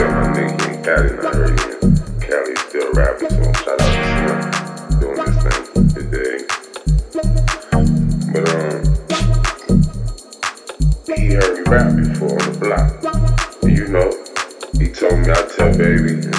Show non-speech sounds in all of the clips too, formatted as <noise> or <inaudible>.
My nigga I heard Cali still rapping, shout out to Slim doing today. But um, he heard me rap before on the block. You know, he told me I tell baby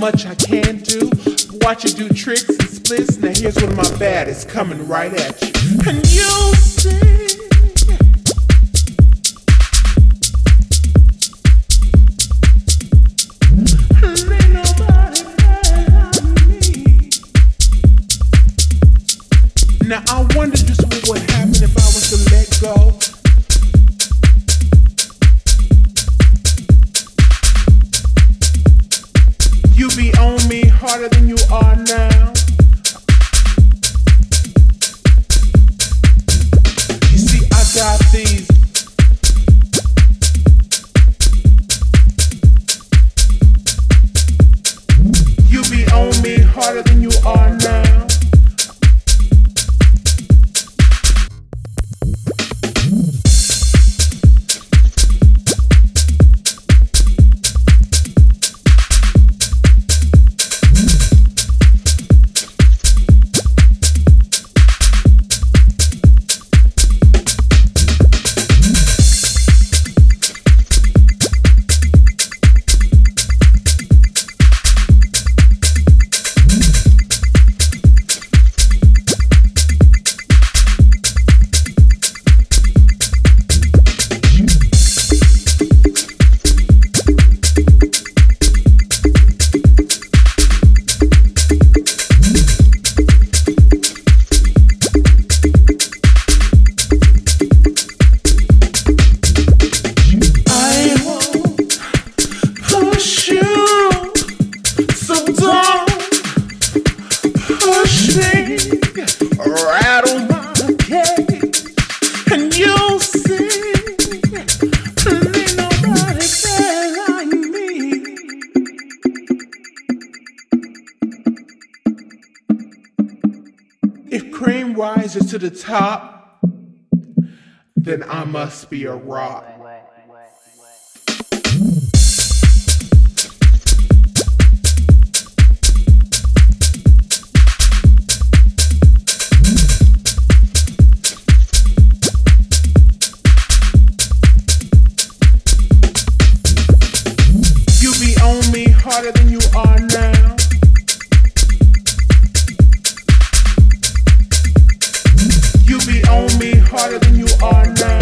much I can do. Watch you do tricks and splits. Now here's one of my bad. Coming right at you. harder than you are now. be a rock. You be on me harder than you are now. You be on me harder than you are now.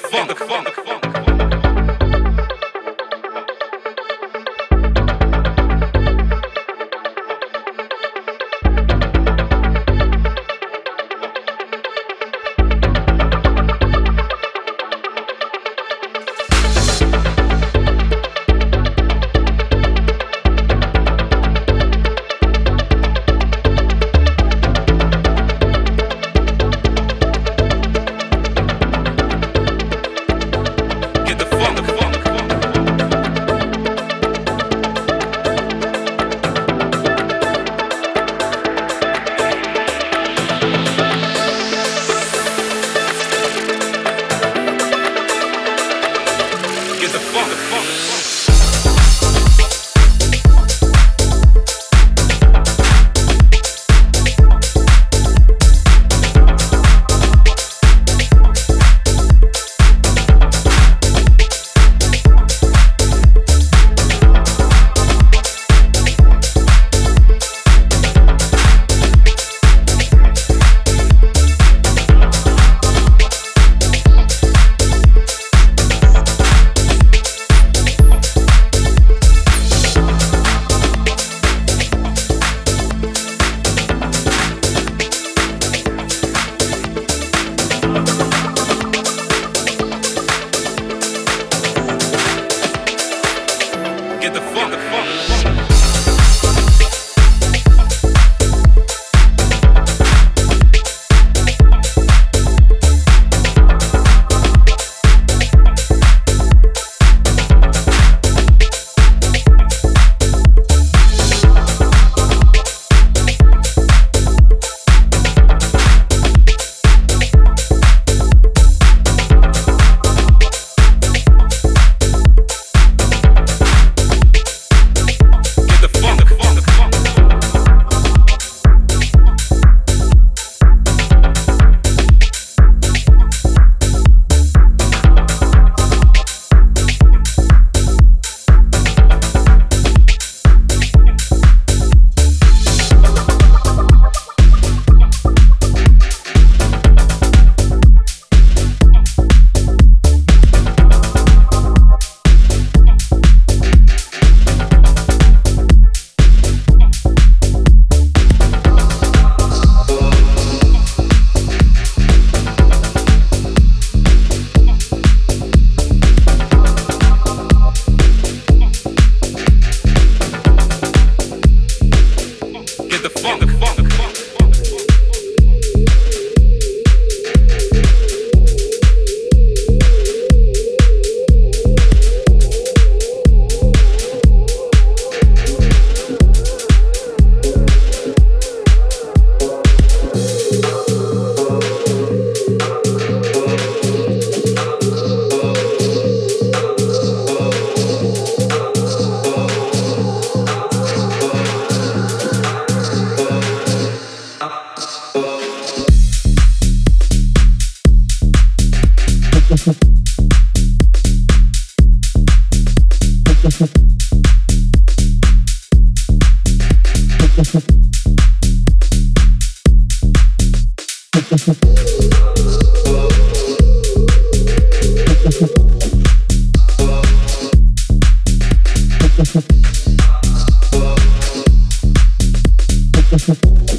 funk. In the funk. Gracias. <laughs>